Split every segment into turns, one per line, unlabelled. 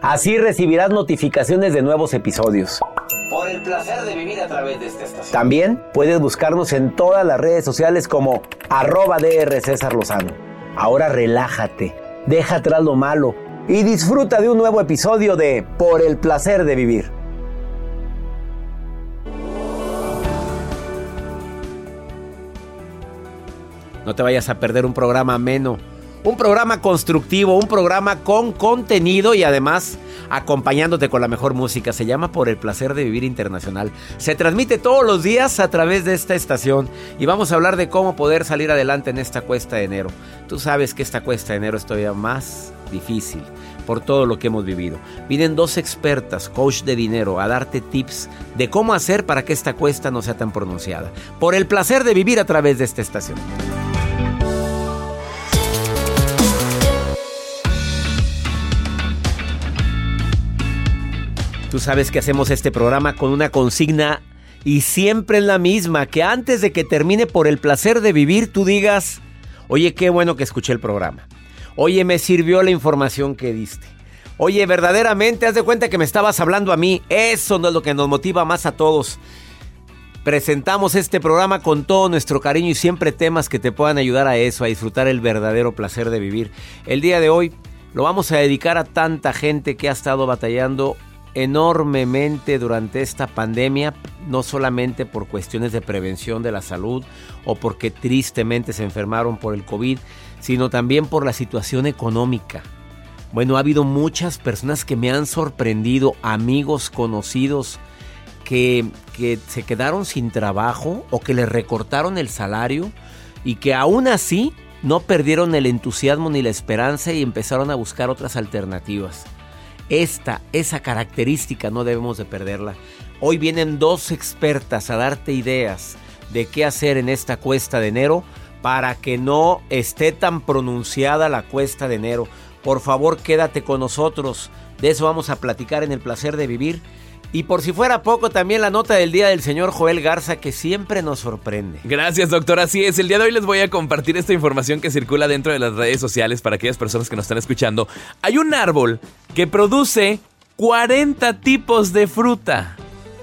Así recibirás notificaciones de nuevos episodios. Por el placer de vivir a través de esta estación. También puedes buscarnos en todas las redes sociales como arroba DR César Lozano. Ahora relájate, deja atrás lo malo y disfruta de un nuevo episodio de Por el placer de vivir. No te vayas a perder un programa ameno, un programa constructivo, un programa con contenido y además acompañándote con la mejor música. Se llama Por el placer de vivir internacional. Se transmite todos los días a través de esta estación y vamos a hablar de cómo poder salir adelante en esta cuesta de enero. Tú sabes que esta cuesta de enero es todavía más difícil por todo lo que hemos vivido. Vienen dos expertas, coach de dinero, a darte tips de cómo hacer para que esta cuesta no sea tan pronunciada. Por el placer de vivir a través de esta estación. Tú sabes que hacemos este programa con una consigna y siempre es la misma, que antes de que termine por el placer de vivir, tú digas, oye, qué bueno que escuché el programa. Oye, me sirvió la información que diste. Oye, verdaderamente, haz de cuenta que me estabas hablando a mí. Eso no es lo que nos motiva más a todos. Presentamos este programa con todo nuestro cariño y siempre temas que te puedan ayudar a eso, a disfrutar el verdadero placer de vivir. El día de hoy lo vamos a dedicar a tanta gente que ha estado batallando enormemente durante esta pandemia, no solamente por cuestiones de prevención de la salud o porque tristemente se enfermaron por el COVID, sino también por la situación económica. Bueno, ha habido muchas personas que me han sorprendido, amigos conocidos, que, que se quedaron sin trabajo o que les recortaron el salario y que aún así no perdieron el entusiasmo ni la esperanza y empezaron a buscar otras alternativas. Esta, esa característica no debemos de perderla. Hoy vienen dos expertas a darte ideas de qué hacer en esta cuesta de enero para que no esté tan pronunciada la cuesta de enero. Por favor, quédate con nosotros. De eso vamos a platicar en el placer de vivir. Y por si fuera poco, también la nota del día del señor Joel Garza que siempre nos sorprende.
Gracias, doctor. Así es. El día de hoy les voy a compartir esta información que circula dentro de las redes sociales para aquellas personas que nos están escuchando. Hay un árbol que produce 40 tipos de fruta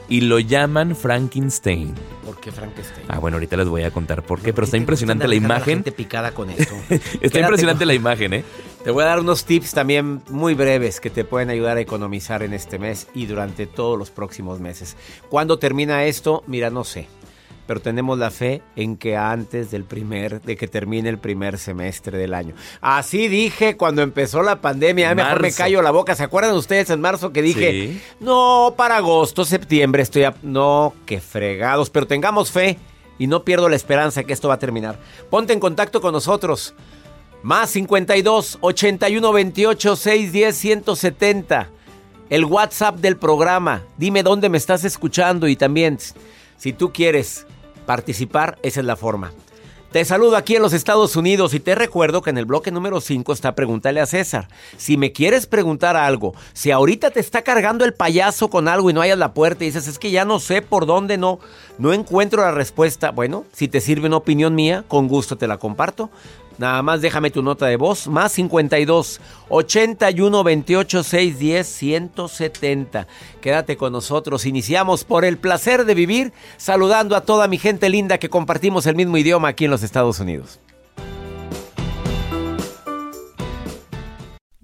y lo llaman Frankenstein.
¿Por qué Frankenstein?
Ah, bueno, ahorita les voy a contar por qué, pero está impresionante la imagen.
gente picada con esto.
Está
Quédate
impresionante
con-
la imagen, ¿eh?
Te voy a dar unos tips también muy breves que te pueden ayudar a economizar en este mes y durante todos los próximos meses. ¿Cuándo termina esto? Mira, no sé. Pero tenemos la fe en que antes del primer, de que termine el primer semestre del año. Así dije cuando empezó la pandemia. Mejor me callo la boca. ¿Se acuerdan ustedes en marzo que dije,
Sí.
no, para agosto, septiembre estoy a... No, qué fregados. Pero tengamos fe y no pierdo la esperanza que esto va a terminar. Ponte en contacto con nosotros. Más 52 81 28 610 170. El WhatsApp del programa. Dime dónde me estás escuchando y también si tú quieres participar, esa es la forma. Te saludo aquí en los Estados Unidos y te recuerdo que en el bloque número 5 está Pregúntale a César. Si me quieres preguntar algo, si ahorita te está cargando el payaso con algo y no hayas la puerta y dices, es que ya no sé por dónde no, no encuentro la respuesta, bueno, si te sirve una opinión mía, con gusto te la comparto. Nada más déjame tu nota de voz, más 52 81 28 610 170. Quédate con nosotros. Iniciamos por el placer de vivir, saludando a toda mi gente linda que compartimos el mismo idioma aquí en los Estados Unidos.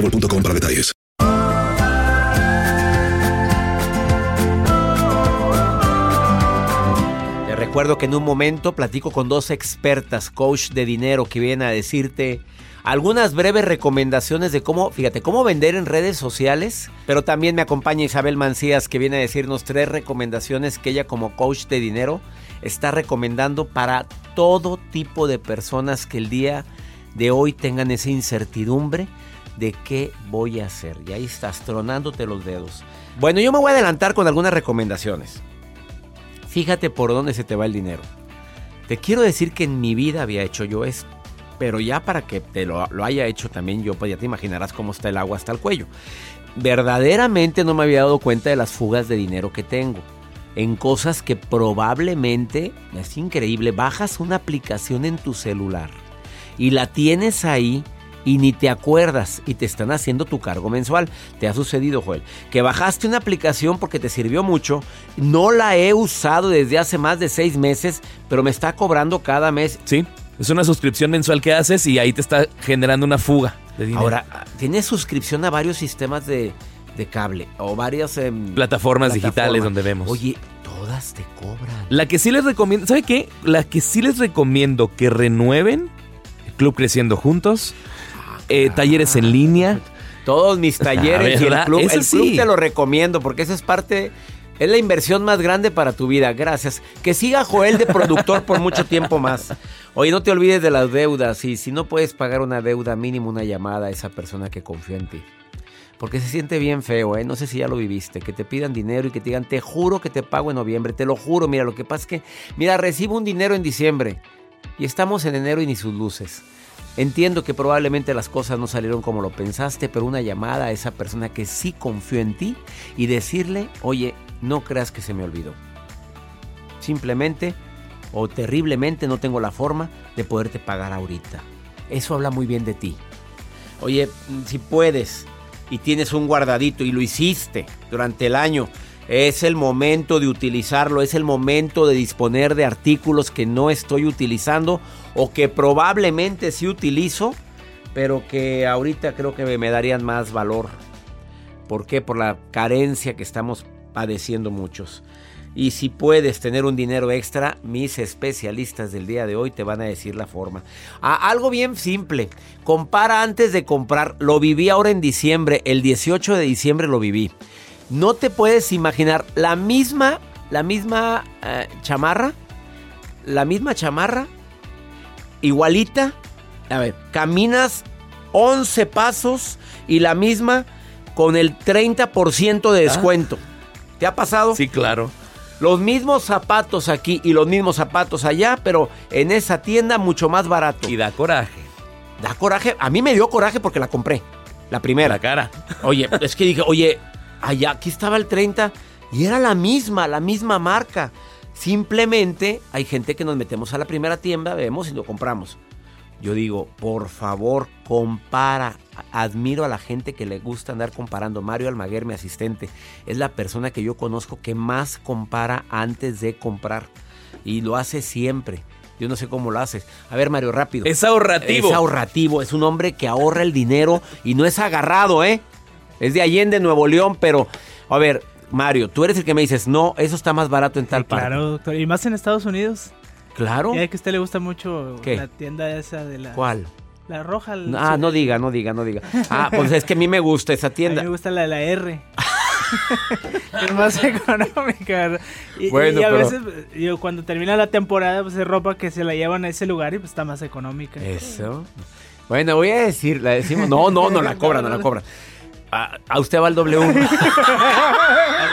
boostmobile.com para detalles.
Te recuerdo que en un momento platico con dos expertas, coach de dinero, que vienen a decirte algunas breves recomendaciones de cómo, fíjate, cómo vender en redes sociales. Pero también me acompaña Isabel Mancías, que viene a decirnos tres recomendaciones que ella como coach de dinero está recomendando para todo tipo de personas que el día de hoy tengan esa incertidumbre de qué voy a hacer. Y ahí estás tronándote los dedos. Bueno, yo me voy a adelantar con algunas recomendaciones. Fíjate por dónde se te va el dinero. Te quiero decir que en mi vida había hecho yo esto. Pero ya para que te lo, lo haya hecho también yo, pues ya te imaginarás cómo está el agua hasta el cuello. Verdaderamente no me había dado cuenta de las fugas de dinero que tengo. En cosas que probablemente, es increíble, bajas una aplicación en tu celular y la tienes ahí y ni te acuerdas y te están haciendo tu cargo mensual. ¿Te ha sucedido, Joel? Que bajaste una aplicación porque te sirvió mucho, no la he usado desde hace más de seis meses, pero me está cobrando cada mes.
Sí, es una suscripción mensual que haces y ahí te está generando una fuga de dinero.
Ahora, tienes suscripción a varios sistemas de, de cable o varias em,
plataformas digitales donde vemos.
Oye, todas te cobran.
La que sí les recomiendo, ¿sabe qué? La que sí les recomiendo que renueven, Club Creciendo Juntos, eh, talleres en línea.
Todos mis talleres y el club,
Ese
el club
sí.
te lo recomiendo porque esa es parte Es la inversión más grande para tu vida. Gracias. Que siga Joel de productor por mucho tiempo más. Oye, no te olvides de las deudas. Y si no puedes pagar una deuda, mínimo una llamada a esa persona que confió en ti. Porque se siente bien feo, ¿eh? No sé si ya lo viviste. Que te pidan dinero y que te digan, te juro que te pago en noviembre. Te lo juro. Mira, lo que pasa es que, mira, recibo un dinero en diciembre. Y estamos en enero y ni sus luces. Entiendo que probablemente las cosas no salieron como lo pensaste, pero una llamada a esa persona que sí confió en ti y decirle, oye, no creas que se me olvidó. Simplemente o terriblemente no tengo la forma de poderte pagar ahorita. Eso habla muy bien de ti. Oye, si puedes y tienes un guardadito y lo hiciste durante el año, es el momento de utilizarlo, es el momento de disponer de artículos que no estoy utilizando o que probablemente sí utilizo, pero que ahorita creo que me darían más valor. ¿Por qué? Por la carencia que estamos padeciendo muchos. Y si puedes tener un dinero extra, mis especialistas del día de hoy te van a decir la forma. Ah, algo bien simple. Compara antes de comprar. Lo viví ahora en diciembre. El 18 de diciembre lo viví. No te puedes imaginar la misma, la misma eh, chamarra. La misma chamarra. Igualita. A ver, caminas 11 pasos y la misma con el 30% de descuento. ¿Te ha pasado?
Sí, claro.
Los mismos zapatos aquí y los mismos zapatos allá, pero en esa tienda mucho más barato.
Y da coraje.
Da coraje. A mí me dio coraje porque la compré. La primera.
La cara.
Oye, es que dije, oye, allá, aquí estaba el 30 y era la misma, la misma marca. Simplemente hay gente que nos metemos a la primera tienda, vemos y lo compramos. Yo digo, por favor, compara. Admiro a la gente que le gusta andar comparando. Mario Almaguer, mi asistente, es la persona que yo conozco que más compara antes de comprar. Y lo hace siempre. Yo no sé cómo lo haces. A ver, Mario, rápido.
Es ahorrativo.
Es ahorrativo. Es un hombre que ahorra el dinero y no es agarrado, ¿eh? Es de Allende, Nuevo León, pero... A ver, Mario, tú eres el que me dices, no, eso está más barato en tal parte.
Claro, doctor. Y más en Estados Unidos.
Claro.
Ya que a usted le gusta mucho
¿Qué?
la tienda esa de la...
¿Cuál?
La roja. el-
Ah, no diga, no diga, no diga. Ah, pues es que a mí me gusta esa
A mí
tienda.
me gusta la de la R. es más económica. Y,
Bueno,
y a
pero-
veces, yo cuando termina la temporada, pues es ropa que se la llevan a ese lugar y pues está más económica.
Eso. Bueno, voy a decir, la decimos. No, no, no la cobran, no la cobran. A, a usted va al W.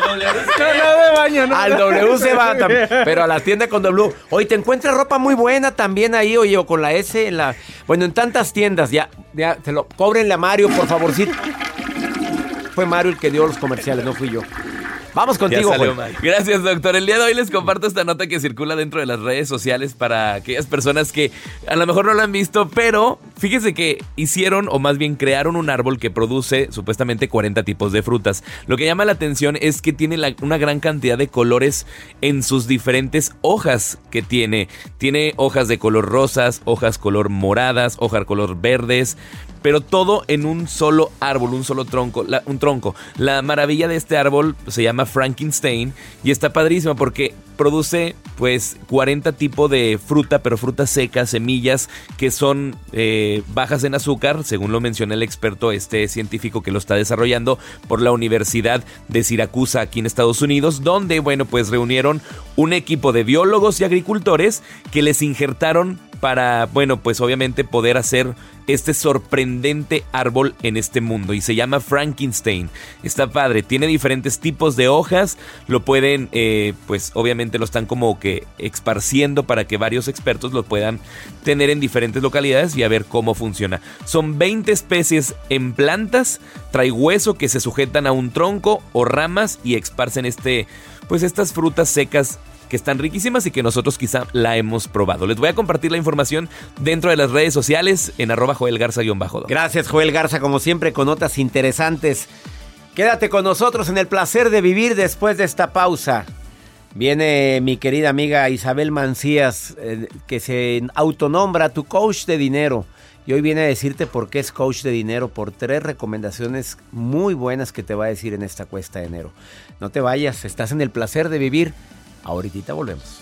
No, no, de baño, no.
Al W se va también. Pero a la tienda con W. Oye, te encuentras ropa muy buena también ahí, oye, o con la S en la. Bueno, en tantas tiendas, ya, ya, te lo. Cóbrenle a Mario, por favorcito. Fue Mario el que dio los comerciales, no fui yo. Vamos contigo,
salió
Juan.
mal. Gracias, doctor. El día de hoy les comparto esta nota que circula dentro de las redes sociales para aquellas personas que a lo mejor no lo han visto, pero fíjese que hicieron, o más bien crearon un árbol que produce supuestamente 40 tipos de frutas. Lo que llama la atención es que tiene la- una gran cantidad de colores en sus diferentes hojas que tiene. Tiene hojas de color rosas, hojas color moradas, hojas color verdes, pero todo en un solo árbol, un solo tronco, la- un tronco. La maravilla de este árbol se llama Frankenstein y está padrísimo porque produce pues 40 tipos de fruta, pero fruta seca, semillas que son eh, bajas en azúcar, según lo menciona el experto, este científico que lo está desarrollando por la Universidad de Siracusa aquí en Estados Unidos, donde bueno pues reunieron un equipo de biólogos y agricultores que les injertaron para, bueno, pues obviamente poder hacer este sorprendente árbol en este mundo y se llama Frankenstein. Está padre, tiene diferentes tipos de hojas, lo pueden, eh, pues obviamente lo están como que esparciendo para que varios expertos lo puedan tener en diferentes localidades y a ver cómo funciona. Son 20 especies en plantas, trae hueso que se sujetan a un tronco o ramas y esparcen este, pues estas frutas secas que están riquísimas y que nosotros quizá la hemos probado. Les voy a compartir la información dentro de las redes sociales en arroba Joel Garza-bajo.
Gracias, Joel Garza, como siempre, con notas interesantes. Quédate con nosotros en el placer de vivir después de esta pausa. Viene mi querida amiga Isabel Mancías, eh, que se autonombra tu coach de dinero. Y hoy viene a decirte por qué es coach de dinero, por tres recomendaciones muy buenas que te va a decir en esta cuesta de enero. No te vayas, estás en el placer de vivir. Ahorita volvemos.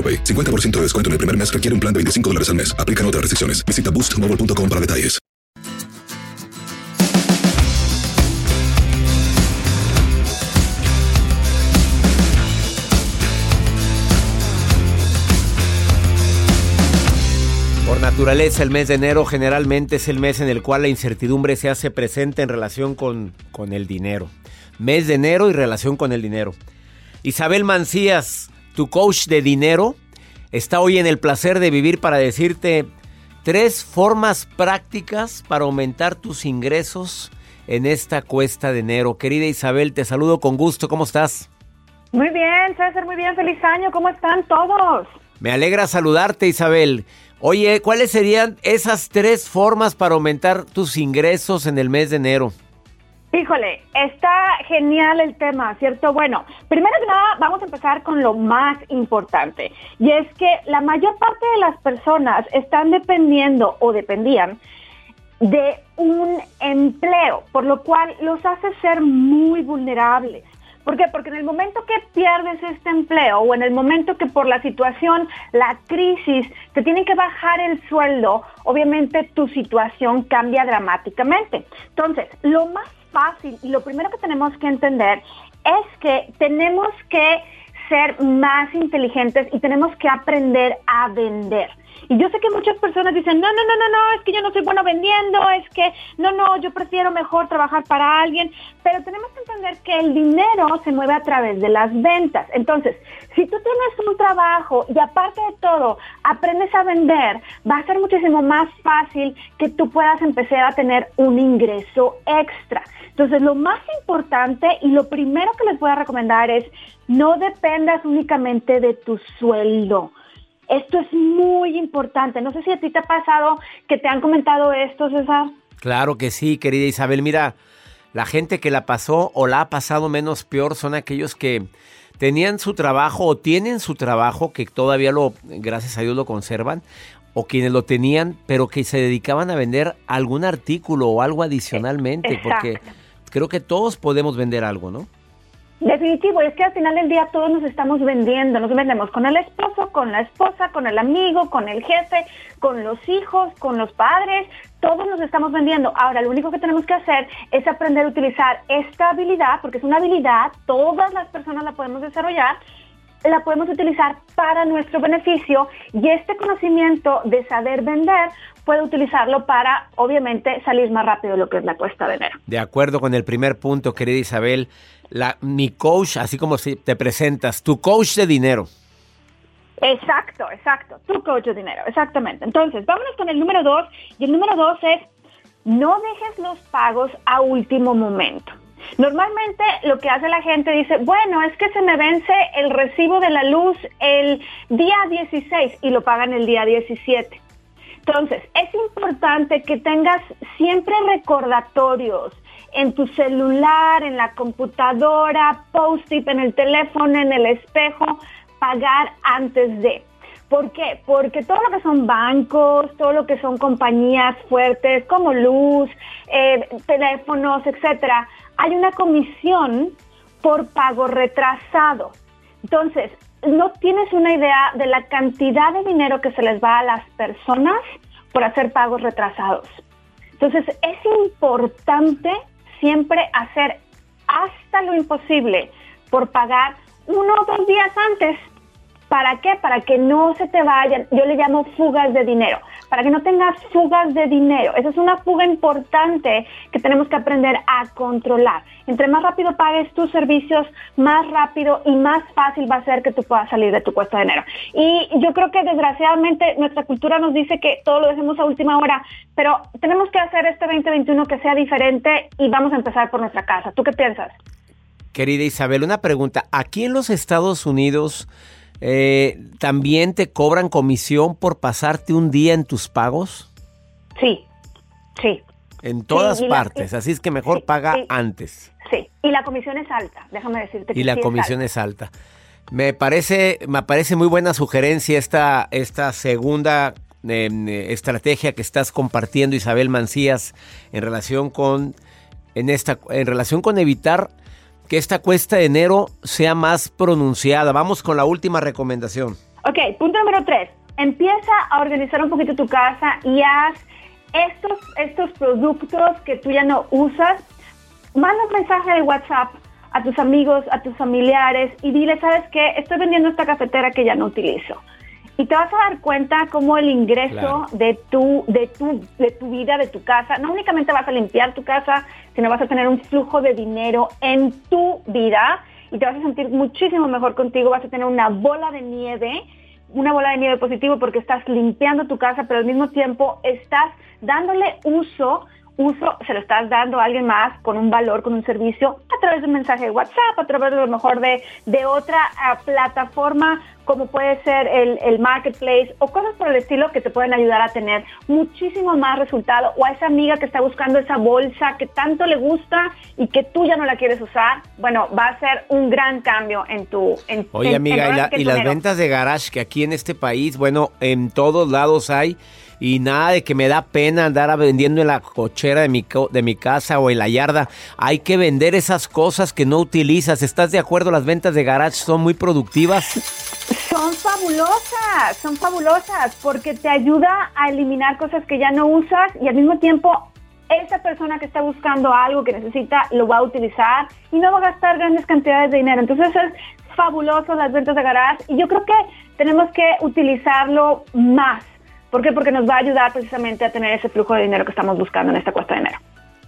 AroPay. 50% de descuento en el primer mes requiere un plan de 25 dólares al mes. Aplican otras restricciones. Visita boostmobile.com para detalles.
Por naturaleza, el mes de enero generalmente es el mes en el cual la incertidumbre se hace presente en relación con, con el dinero. Mes de enero y relación con el dinero. Isabel Mancías, tu coach de dinero, está hoy en el placer de vivir para decirte tres formas prácticas para aumentar tus ingresos en esta cuesta de enero. Querida Isabel, te saludo con gusto. ¿Cómo estás?
Muy bien, César, muy bien. Feliz año. ¿Cómo están todos?
Me alegra saludarte, Isabel. Oye, ¿cuáles serían esas tres formas para aumentar tus ingresos en el mes de enero?
Híjole, está genial el tema, ¿cierto? Bueno, primero que nada vamos a empezar con lo más importante y es que la mayor parte de las personas están dependiendo o dependían de un empleo, por lo cual los hace ser muy vulnerables. ¿Por qué? Porque en el momento que pierdes este empleo o en el momento que por la situación, la crisis, te tienen que bajar el sueldo, obviamente tu situación cambia dramáticamente. Entonces, lo más fácil y lo primero que tenemos que entender es que tenemos que ser más inteligentes y tenemos que aprender a vender. Y yo sé que muchas personas dicen, no, no, no, no, no, es que yo no soy bueno vendiendo, es que, no, no, yo prefiero mejor trabajar para alguien, pero tenemos que entender que el dinero se mueve a través de las ventas. Entonces, si tú tienes un trabajo y aparte de todo aprendes a vender, va a ser muchísimo más fácil que tú puedas empezar a tener un ingreso extra. Entonces, lo más importante y lo primero que les voy a recomendar es no dependas únicamente de tu sueldo. Esto es muy importante. No sé si a ti te ha pasado que te han comentado esto, César.
Claro que sí, querida Isabel. Mira, la gente que la pasó o la ha pasado menos peor son aquellos que tenían su trabajo o tienen su trabajo, que todavía lo, gracias a Dios, lo conservan, o quienes lo tenían, pero que se dedicaban a vender algún artículo o algo adicionalmente, porque creo que todos podemos vender algo, ¿no?
Definitivo, es que al final del día todos nos estamos vendiendo, nos vendemos con el esposo, con la esposa, con el amigo, con el jefe, con los hijos, con los padres, todos nos estamos vendiendo. Ahora, lo único que tenemos que hacer es aprender a utilizar esta habilidad, porque es una habilidad, todas las personas la podemos desarrollar, la podemos utilizar para nuestro beneficio y este conocimiento de saber vender puede utilizarlo para, obviamente, salir más rápido de lo que es la cuesta de enero.
De acuerdo con el primer punto, querida Isabel, la, mi coach, así como si te presentas, tu coach de dinero.
Exacto, exacto. Tu coach de dinero, exactamente. Entonces, vámonos con el número dos. Y el número dos es, no dejes los pagos a último momento. Normalmente lo que hace la gente dice, bueno, es que se me vence el recibo de la luz el día 16 y lo pagan el día 17. Entonces, es importante que tengas siempre recordatorios en tu celular, en la computadora, post-it en el teléfono, en el espejo, pagar antes de. ¿Por qué? Porque todo lo que son bancos, todo lo que son compañías fuertes como luz, eh, teléfonos, etcétera, hay una comisión por pago retrasado. Entonces, no tienes una idea de la cantidad de dinero que se les va a las personas por hacer pagos retrasados. Entonces, es importante siempre hacer hasta lo imposible por pagar uno o dos días antes ¿Para qué? Para que no se te vayan, yo le llamo fugas de dinero, para que no tengas fugas de dinero. Esa es una fuga importante que tenemos que aprender a controlar. Entre más rápido pagues tus servicios, más rápido y más fácil va a ser que tú puedas salir de tu cuesta de dinero. Y yo creo que desgraciadamente nuestra cultura nos dice que todo lo dejemos a última hora, pero tenemos que hacer este 2021 que sea diferente y vamos a empezar por nuestra casa. ¿Tú qué piensas?
Querida Isabel, una pregunta. Aquí en los Estados Unidos eh, ¿también te cobran comisión por pasarte un día en tus pagos?
Sí, sí.
En todas partes, así es que mejor paga antes.
Sí, y la comisión es alta, déjame decirte.
y la comisión es alta. Me parece, me parece muy buena sugerencia esta, esta segunda em, estrategia que estás compartiendo, Isabel Mancías, en relación con, en esta, en relación con evitar que esta cuesta de enero sea más pronunciada. Vamos con la última recomendación.
Ok, punto número tres. Empieza a organizar un poquito tu casa y haz estos, estos productos que tú ya no usas. Manda un mensaje de WhatsApp a tus amigos, a tus familiares y dile, ¿sabes qué? Estoy vendiendo esta cafetera que ya no utilizo y te vas a dar cuenta cómo el ingreso de tu de tu de tu vida, de tu casa, no únicamente vas a limpiar tu casa, sino vas a tener un flujo de dinero en tu vida y te vas a sentir muchísimo mejor contigo, vas a tener una bola de nieve, una bola de nieve positivo porque estás limpiando tu casa, pero al mismo tiempo estás dándole uso uso se lo estás dando a alguien más con un valor, con un servicio, a través de un mensaje de WhatsApp, a través de lo mejor de, de otra ah, plataforma como puede ser el, el, marketplace o cosas por el estilo que te pueden ayudar a tener muchísimo más resultado o a esa amiga que está buscando esa bolsa que tanto le gusta y que tú ya no la quieres usar, bueno, va a ser un gran cambio en tu... En,
Oye amiga, y, y las ventas de garage que aquí en este país, bueno, en todos lados hay y nada de que me da pena andar vendiendo en la cochera de mi, de mi casa o en la yarda. Hay que vender esas cosas que no utilizas. ¿Estás de acuerdo? Las ventas de garage son muy productivas.
Son fabulosas, son fabulosas porque te ayuda a eliminar cosas que ya no usas y al mismo tiempo esa persona que está buscando algo que necesita lo va a utilizar y no va a gastar grandes cantidades de dinero. Entonces es fabuloso las ventas de garage y yo creo que tenemos que utilizarlo más ¿Por qué? Porque nos va a ayudar precisamente a tener ese flujo de dinero que estamos buscando en esta cuesta de enero.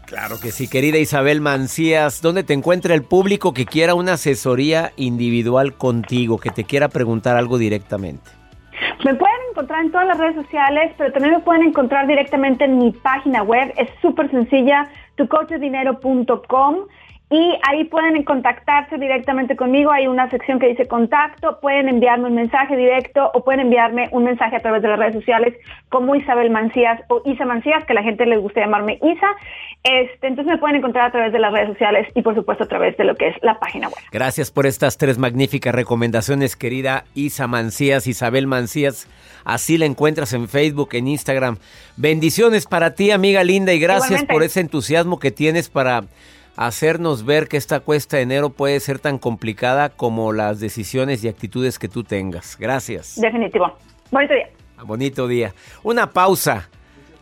Claro que sí, querida Isabel Mancías, ¿dónde te encuentra el público que quiera una asesoría individual contigo, que te quiera preguntar algo directamente?
Me pueden encontrar en todas las redes sociales, pero también me pueden encontrar directamente en mi página web. Es súper sencilla, tucochedinero.com y ahí pueden contactarse directamente conmigo. Hay una sección que dice contacto, pueden enviarme un mensaje directo o pueden enviarme un mensaje a través de las redes sociales como Isabel Mancías o Isa Mancías, que a la gente les gusta llamarme Isa. Este, entonces me pueden encontrar a través de las redes sociales y por supuesto a través de lo que es la página web.
Gracias por estas tres magníficas recomendaciones, querida Isa Mancías, Isabel Mancías. Así la encuentras en Facebook, en Instagram. Bendiciones para ti, amiga linda, y gracias por ese entusiasmo que tienes para hacernos ver que esta cuesta de enero puede ser tan complicada como las decisiones y actitudes que tú tengas. Gracias.
Definitivo. Bonito día.
Bonito día. Una pausa.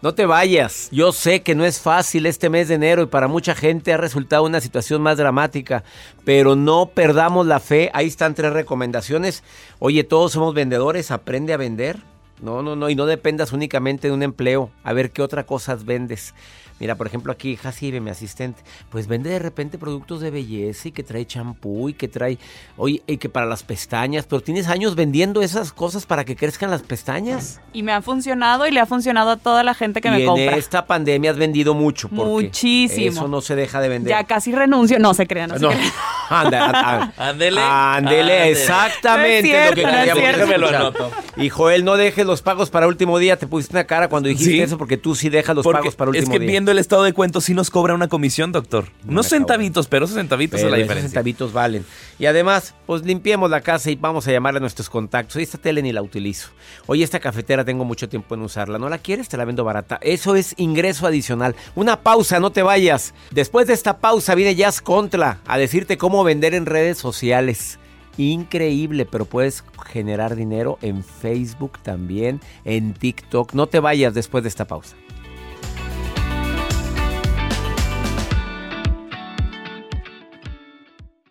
No te vayas. Yo sé que no es fácil este mes de enero y para mucha gente ha resultado una situación más dramática, pero no perdamos la fe. Ahí están tres recomendaciones. Oye, todos somos vendedores, aprende a vender. No, no, no, y no dependas únicamente de un empleo. A ver qué otra cosas vendes. Mira, por ejemplo, aquí Jacibe, mi asistente, pues vende de repente productos de belleza y que trae champú y que trae, oye, y que para las pestañas, pero tienes años vendiendo esas cosas para que crezcan las pestañas.
Y me ha funcionado y le ha funcionado a toda la gente que
y
me
en
compra.
esta pandemia has vendido mucho. porque
Muchísimo.
Eso no se deja de vender.
Ya casi renuncio. No se crean, no, se
No.
crean.
Anda.
Ándele,
Ándele. exactamente
No es
lo que
cierto, no es cierto.
Déjame lo anoto.
Y Joel, no dejes los pagos para último día. Te pusiste una cara cuando dijiste
Sí.
eso porque tú sí dejas los
Porque
pagos para último
es que
día.
viendo el estado de cuentos sí nos cobra una comisión, doctor. Unos
acabo.
centavitos, pero esos centavitos
Pero
es la
esos
diferencia.
centavitos valen. Y además, pues limpiemos la casa y vamos a llamar a nuestros contactos. Esta tele ni la utilizo. Oye, esta cafetera tengo mucho tiempo en usarla. ¿No la quieres? Te la vendo barata. Eso es ingreso adicional. Una pausa, no te vayas. Después de esta pausa viene Jazz Contra a decirte cómo vender en redes sociales. Increíble, pero puedes generar dinero en Facebook también, en TikTok. No te vayas después de esta pausa.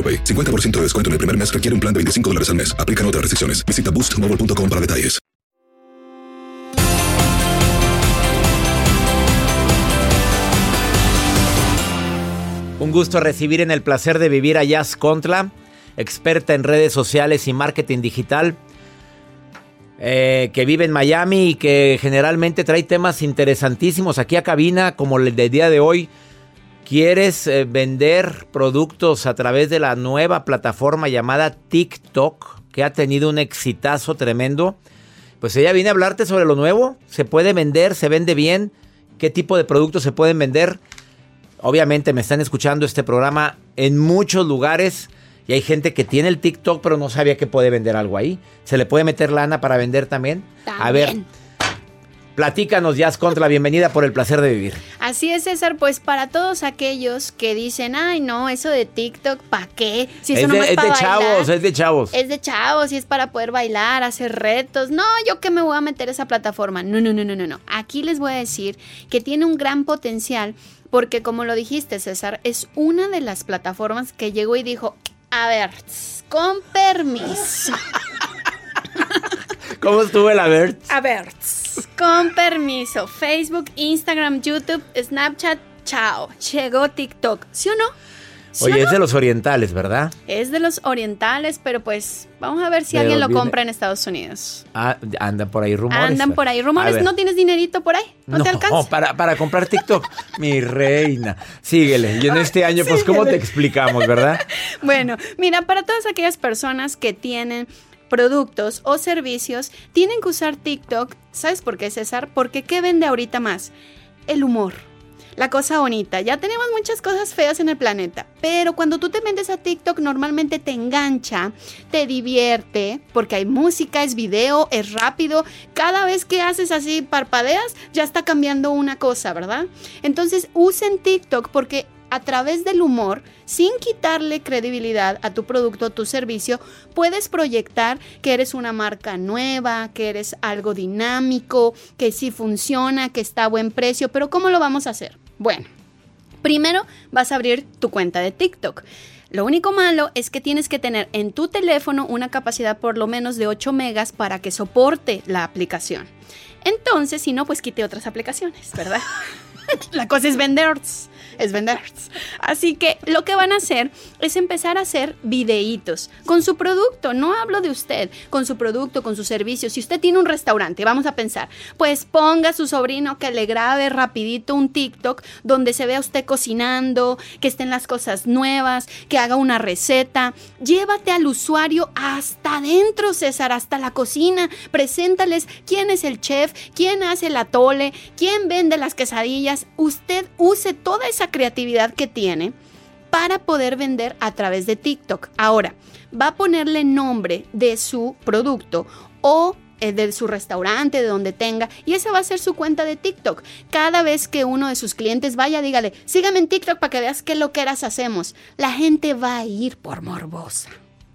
AroPay. 50% de descuento en el primer mes requiere un plan de 25 dólares al mes. Aplican otras restricciones. Visita boostmobile.com para detalles.
Un gusto recibir en el placer de vivir a Jazz Contra, experta en redes sociales y marketing digital, eh, que vive en Miami y que generalmente trae temas interesantísimos aquí a cabina, como el del día de hoy. ¿Quieres eh, vender productos a través de la nueva plataforma llamada TikTok, que ha tenido un exitazo tremendo? Pues ella viene a hablarte sobre lo nuevo. ¿Se puede vender? ¿Se vende bien? ¿Qué tipo de productos se pueden vender? Obviamente me están escuchando este programa en muchos lugares y hay gente que tiene el TikTok pero no sabía que puede vender algo ahí. ¿Se le puede meter lana para vender también? A ver, platícanos, Jazz Contra, bienvenida por el placer de vivir.
Así es, César, pues para todos aquellos que dicen, ay, no, eso de TikTok, ¿para qué? Si eso
es de, es de
bailar".
chavos, es de chavos.
Es de chavos y es para poder bailar, hacer retos. No, yo que me voy a meter a esa plataforma. No, no, no, no, no, no. Aquí les voy a decir que tiene un gran potencial porque como lo dijiste, César, es una de las plataformas que llegó y dijo, a ver, con permiso.
¿Cómo estuvo el haber?
A ver, tss, con permiso. Facebook, Instagram, YouTube, Snapchat, chao. Llegó TikTok. ¿Sí o no? ¿Sí o
Oye,
no?
es de los orientales, ¿verdad?
Es de los orientales, pero pues vamos a ver si
Pero
alguien lo
viene-
compra en Estados Unidos.
Ah, andan por ahí rumores.
Andan por ahí rumores. ¿No tienes dinerito por ahí? ¿No, te alcanza?
para, para comprar TikTok. Mi reina. Síguele. Y en este año, pues, ¿cómo te explicamos, verdad?
Bueno, mira, para todas aquellas personas que tienen productos o servicios, tienen que usar TikTok. ¿Sabes por qué, César? Porque ¿qué vende ahorita más? el humor. La cosa bonita, ya tenemos muchas cosas feas en el planeta, pero cuando tú te metes a TikTok normalmente te engancha, te divierte, porque hay música, es video, es rápido, cada vez que haces así, parpadeas, ya está cambiando una cosa, ¿verdad? Entonces usen TikTok porque a través del humor, sin quitarle credibilidad a tu producto, a tu servicio, puedes proyectar que eres una marca nueva, que eres algo dinámico, que sí funciona, que está a buen precio, pero ¿cómo lo vamos a hacer? Bueno, primero vas a abrir tu cuenta de TikTok. Lo único malo es que tienes que tener en tu teléfono una capacidad por lo menos de 8 megas para que soporte la aplicación. Entonces, si no, pues quite otras aplicaciones, ¿verdad? la cosa es vender es vender. Así que lo que van a hacer es empezar a hacer videitos con su producto. No hablo de usted, con su producto, con su servicio. Si usted tiene un restaurante, vamos a pensar, pues ponga a su sobrino que le grabe rapidito un TikTok donde se vea usted cocinando, que estén las cosas nuevas, que haga una receta. Llévate al usuario hasta adentro, César, hasta la cocina. Preséntales quién es el chef, quién hace el atole, quién vende las quesadillas. Usted use toda esa creatividad que tiene para poder vender a través de TikTok. Ahora, va a ponerle nombre de su producto o eh, de su restaurante, de donde tenga, y esa va a ser su cuenta de TikTok. Cada vez que uno de sus clientes vaya, dígale, sígame en TikTok para que veas qué loqueras hacemos. La gente va a ir por morbosa.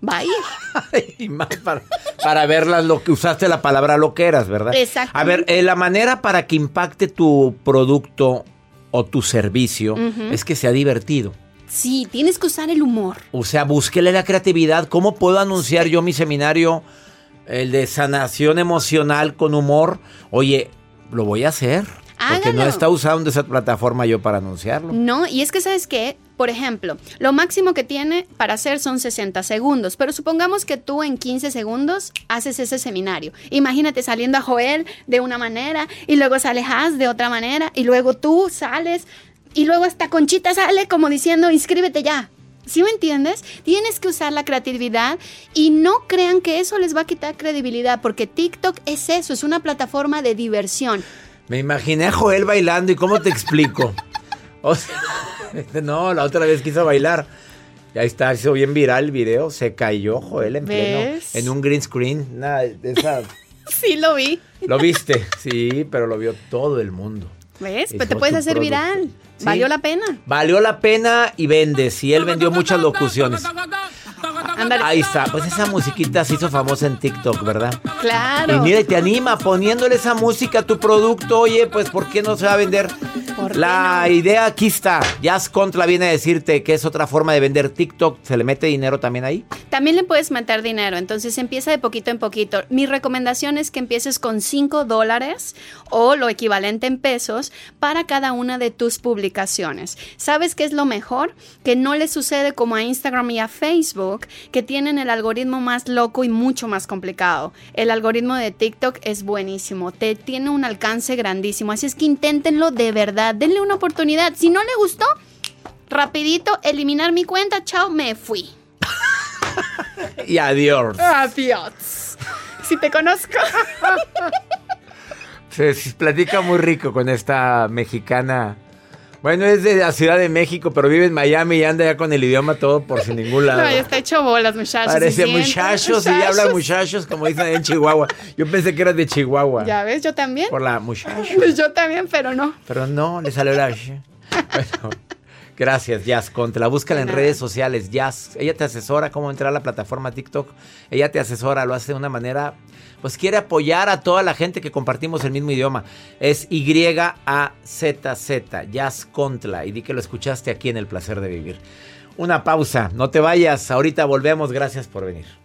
Va a ir.
y más para, para verlas lo que usaste la palabra loqueras, ¿verdad?
Exacto.
A ver, eh, la manera para que impacte tu producto o tu servicio es que sea divertido.
Sí, tienes que usar el humor.
O sea, búsquele la creatividad. ¿Cómo puedo anunciar yo mi seminario, el de sanación emocional con humor? Oye, lo voy a hacer. Porque no está usando esa plataforma yo para anunciarlo.
No, y es que sabes qué, por ejemplo, lo máximo que tiene para hacer son 60 segundos, pero supongamos que tú en 15 segundos haces ese seminario. Imagínate saliendo a Joel de una manera y luego sales Haz de otra manera y luego tú sales y luego hasta Conchita sale como diciendo inscríbete ya. ¿Sí me entiendes? Tienes que usar la creatividad y no crean que eso les va a quitar credibilidad porque TikTok es eso, es una plataforma de diversión.
Me imaginé a Joel bailando y ¿cómo te explico? O sea, no, la otra vez quiso bailar. Ya está, hizo bien viral el video. Se cayó Joel en pleno,
¿Ves?
en un green screen. Nada, esa-
Sí lo vi.
¿Lo viste? Sí, pero lo vio todo el mundo.
¿Ves?
Y
Pero te puedes hacer
producto.
viral.
Sí.
Valió la pena.
Valió la pena y vende. Sí, él vendió muchas locuciones.
Ándale.
Ahí está. Pues esa musiquita se hizo famosa en TikTok, ¿verdad?
Claro.
Y mira, y te anima poniéndole esa música a tu producto. Oye, pues ¿por qué no se va a vender? La idea aquí está. Jazz Contra viene a decirte que es otra forma de vender TikTok. ¿Se le mete dinero también ahí?
También le puedes meter dinero, entonces empieza de poquito en poquito. Mi recomendación es que empieces con 5 dólares o lo equivalente en pesos para cada una de tus publicaciones. ¿Sabes qué es lo mejor? Que no le sucede como a Instagram y a Facebook, que tienen el algoritmo más loco y mucho más complicado. El algoritmo de TikTok es buenísimo, te tiene un alcance grandísimo, así es que inténtenlo de verdad, denle una oportunidad. Si no le gustó, rapidito, eliminar mi cuenta, chao, me fui.
Y adiós.
Adiós. Si te conozco.
Se, se platica muy rico con esta mexicana. Bueno, es de la Ciudad de México, pero vive en Miami y anda ya con el idioma todo por sin ningún lado.
No, ya está hecho bolas, muchachos.
Parece
¿se sienten?
muchachos y ya habla muchachos, como dicen en Chihuahua. Yo pensé que eras de Chihuahua.
Ya ves, yo también.
Por la muchacho.
Yo también, pero no.
Pero no, le salió la... Bueno, gracias, Jazz Contra. Búscala en redes sociales, Jazz. Ella te asesora cómo entrar a la plataforma TikTok. Ella te asesora, lo hace de una manera... Pues quiere apoyar a toda la gente que compartimos el mismo idioma. Es Y-A-Z-Z, Jazz Contra. Y di que lo escuchaste aquí en El Placer de Vivir. Una pausa, no te vayas. Ahorita volvemos. Gracias por venir.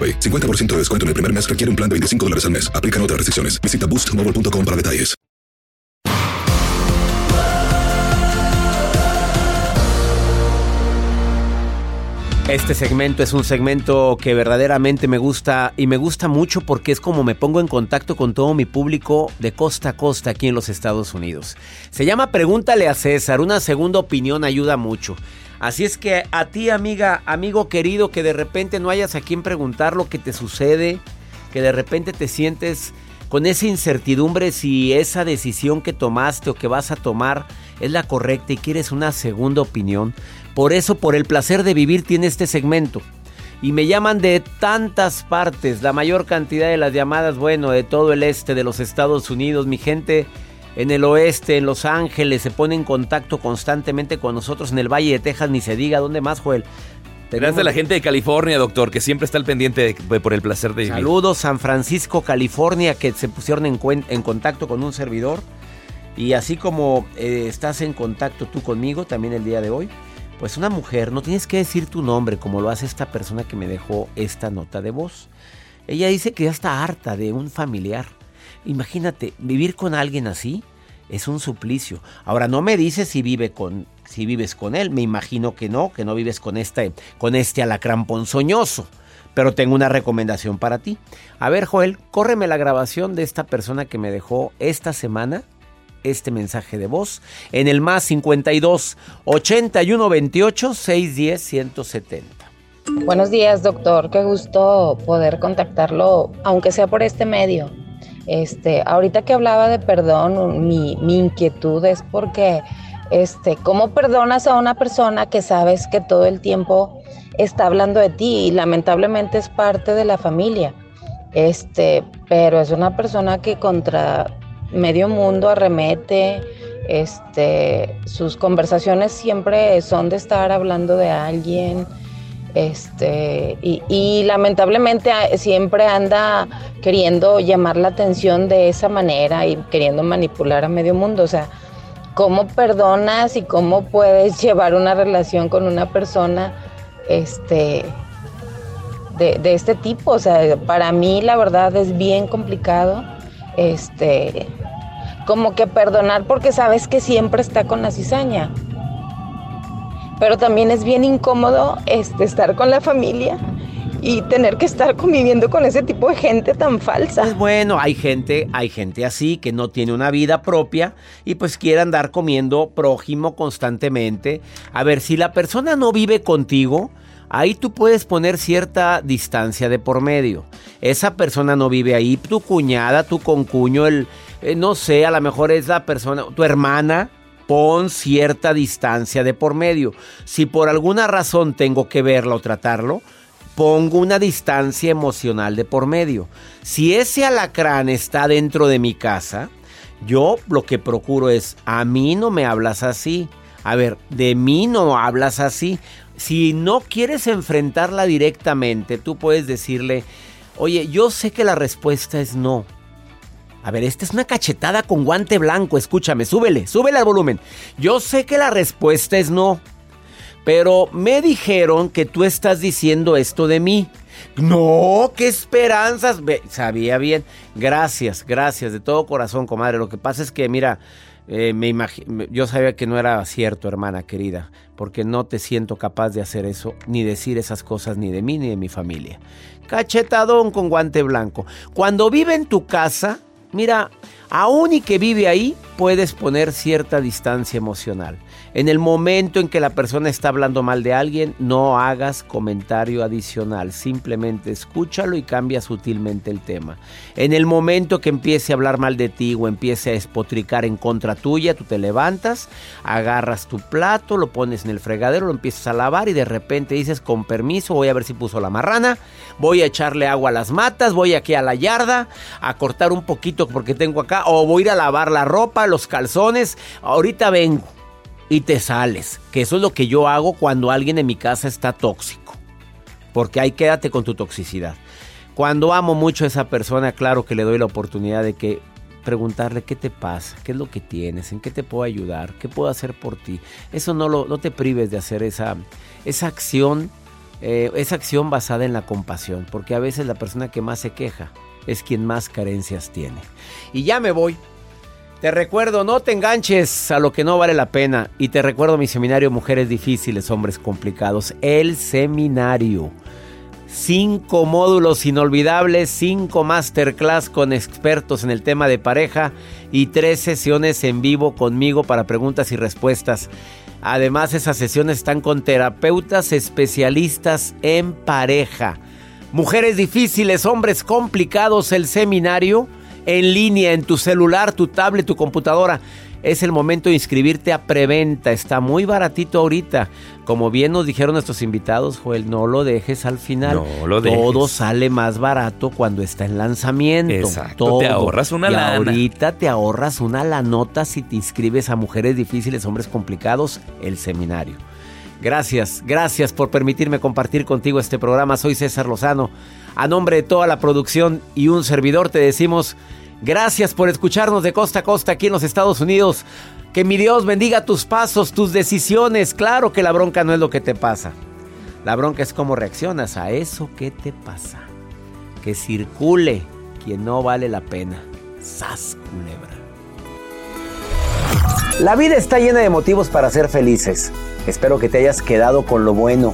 AroPay. 50% de descuento en el primer mes requiere un plan de 25 dólares al mes. Aplican otras restricciones. Visita boostmobile.com para detalles.
Este segmento es un segmento que verdaderamente me gusta y me gusta mucho porque es como me pongo en contacto con todo mi público de costa a costa aquí en los Estados Unidos. Se llama Pregúntale a César, una segunda opinión ayuda mucho. Así es que a ti amiga, amigo querido, que de repente no hayas a quien preguntar lo que te sucede, que de repente te sientes con esa incertidumbre si esa decisión que tomaste o que vas a tomar es la correcta y quieres una segunda opinión. Por eso, por el placer de vivir, tiene este segmento. Y me llaman de tantas partes, la mayor cantidad de las llamadas, bueno, de todo el este de los Estados Unidos, mi gente en el oeste, en Los Ángeles, se pone en contacto constantemente con nosotros en el Valle de Texas, ni se diga, ¿dónde más, Joel?
Gracias a la gente de California, doctor, que siempre está al pendiente de- de- por el placer de vivir.
Saludos, San Francisco, California, que se pusieron en, cuen- en contacto con un servidor. Y así como eh, estás en contacto tú conmigo también el día de hoy, pues una mujer, no tienes que decir tu nombre como lo hace esta persona que me dejó esta nota de voz. Ella dice que ya está harta de un familiar. Imagínate, vivir con alguien así es un suplicio. Ahora no me dice si vive con si vives con él, me imagino que no, que no vives con este con este alacrán ponzoñoso. Pero tengo una recomendación para ti. A ver, Joel, córreme la grabación de esta persona que me dejó esta semana este mensaje de voz en el más 52 81 28 610 170.
Buenos días, doctor. Qué gusto poder contactarlo, aunque sea por este medio. Este, ahorita que hablaba de perdón, mi, mi inquietud es porque, este, ¿cómo perdonas a una persona que sabes que todo el tiempo está hablando de ti y lamentablemente es parte de la familia? Este, pero es una persona que contra medio mundo arremete, este, sus conversaciones siempre son de estar hablando de alguien, este, y, y lamentablemente a- siempre anda queriendo llamar la atención de esa manera y queriendo manipular a medio mundo. O sea, ¿cómo perdonas y cómo puedes llevar una relación con una persona este, de, de este tipo? O sea, para mí la verdad es bien complicado. Este, como que perdonar porque sabes que siempre está con la cizaña pero también es bien incómodo este, estar con la familia y tener que estar conviviendo con ese tipo de gente tan falsa.
Pues bueno, hay gente, hay gente así que no tiene una vida propia y pues quiere andar comiendo prójimo constantemente. A ver, si la persona no vive contigo, ahí tú puedes poner cierta distancia de por medio. Esa persona no vive ahí, tu cuñada, tu concuño, el eh, no sé, a lo mejor es la persona, tu hermana, pon cierta distancia de por medio. Si por alguna razón tengo que verlo o tratarlo, pongo una distancia emocional de por medio. Si ese alacrán está dentro de mi casa, yo lo que procuro es, a mí no me hablas así. A ver, de mí no hablas así. Si no quieres enfrentarla directamente, tú puedes decirle, oye, yo sé que la respuesta es no. A ver, esta es una cachetada con guante blanco, escúchame, súbele, súbele al volumen. Yo sé que la respuesta es no, pero me dijeron que tú estás diciendo esto de mí. No, qué esperanzas. Sabía bien. Gracias, gracias, de todo corazón, comadre. Lo que pasa es que, mira, Eh, me- yo sabía que no era cierto, hermana querida, porque no te siento capaz de hacer eso, ni decir esas cosas, ni de mí, ni de mi familia. Cachetadón con guante blanco. Cuando vive en tu casa, mira, aún y que vive ahí, puedes poner cierta distancia emocional. En el momento en que la persona está hablando mal de alguien, no hagas comentario adicional, simplemente escúchalo y cambia sutilmente el tema. En el momento que empiece a hablar mal de ti o empiece a espotricar en contra tuya, tú te levantas, agarras tu plato, lo pones en el fregadero, lo empiezas a lavar y de repente dices, con permiso, voy a ver si puso la marrana, voy a echarle agua a las matas, voy aquí a la yarda a cortar un poquito porque tengo acá, o voy a ir a lavar la ropa, los calzones, ahorita vengo y te sales. Que eso es lo que yo hago cuando alguien en mi casa está tóxico. Porque ahí quédate con tu toxicidad. Cuando amo mucho a esa persona, claro que le doy la oportunidad de que preguntarle qué te pasa, qué es lo que tienes, en qué te puedo ayudar, qué puedo hacer por ti. Eso no, lo, no te prives de hacer esa, esa acción, eh, esa acción basada en la compasión. Porque a veces la persona que más se queja es quien más carencias tiene. Y ya me voy. Te recuerdo, no te enganches a lo que no vale la pena. Y te recuerdo mi seminario Mujeres Difíciles, Hombres Complicados. El seminario. Cinco módulos inolvidables, cinco masterclass con expertos en el tema de pareja y tres sesiones en vivo conmigo para preguntas y respuestas. Además, esas sesiones están con terapeutas especialistas en pareja. Mujeres difíciles, hombres complicados, el seminario en línea en tu celular, tu tablet, tu computadora. Es el momento de inscribirte a preventa. Está muy baratito ahorita. Como bien nos dijeron nuestros invitados, Joel, no lo dejes al final.
No lo dejes.
Todo sale más barato cuando está en lanzamiento.
Exacto, te ahorras una
y
lana.
ahorita te ahorras una lanota si te inscribes a Mujeres Difíciles, Hombres Complicados, el seminario. Gracias, gracias por permitirme compartir contigo este programa. Soy César Lozano. A nombre de toda la producción y un servidor te decimos gracias por escucharnos de costa a costa aquí en los Estados Unidos. Que mi Dios bendiga tus pasos, tus decisiones. Claro que la bronca no es lo que te pasa. La bronca es cómo reaccionas a eso que te pasa. Que circule quien no vale la pena. Sas culebra. La vida está llena de motivos para ser felices. Espero que te hayas quedado con lo bueno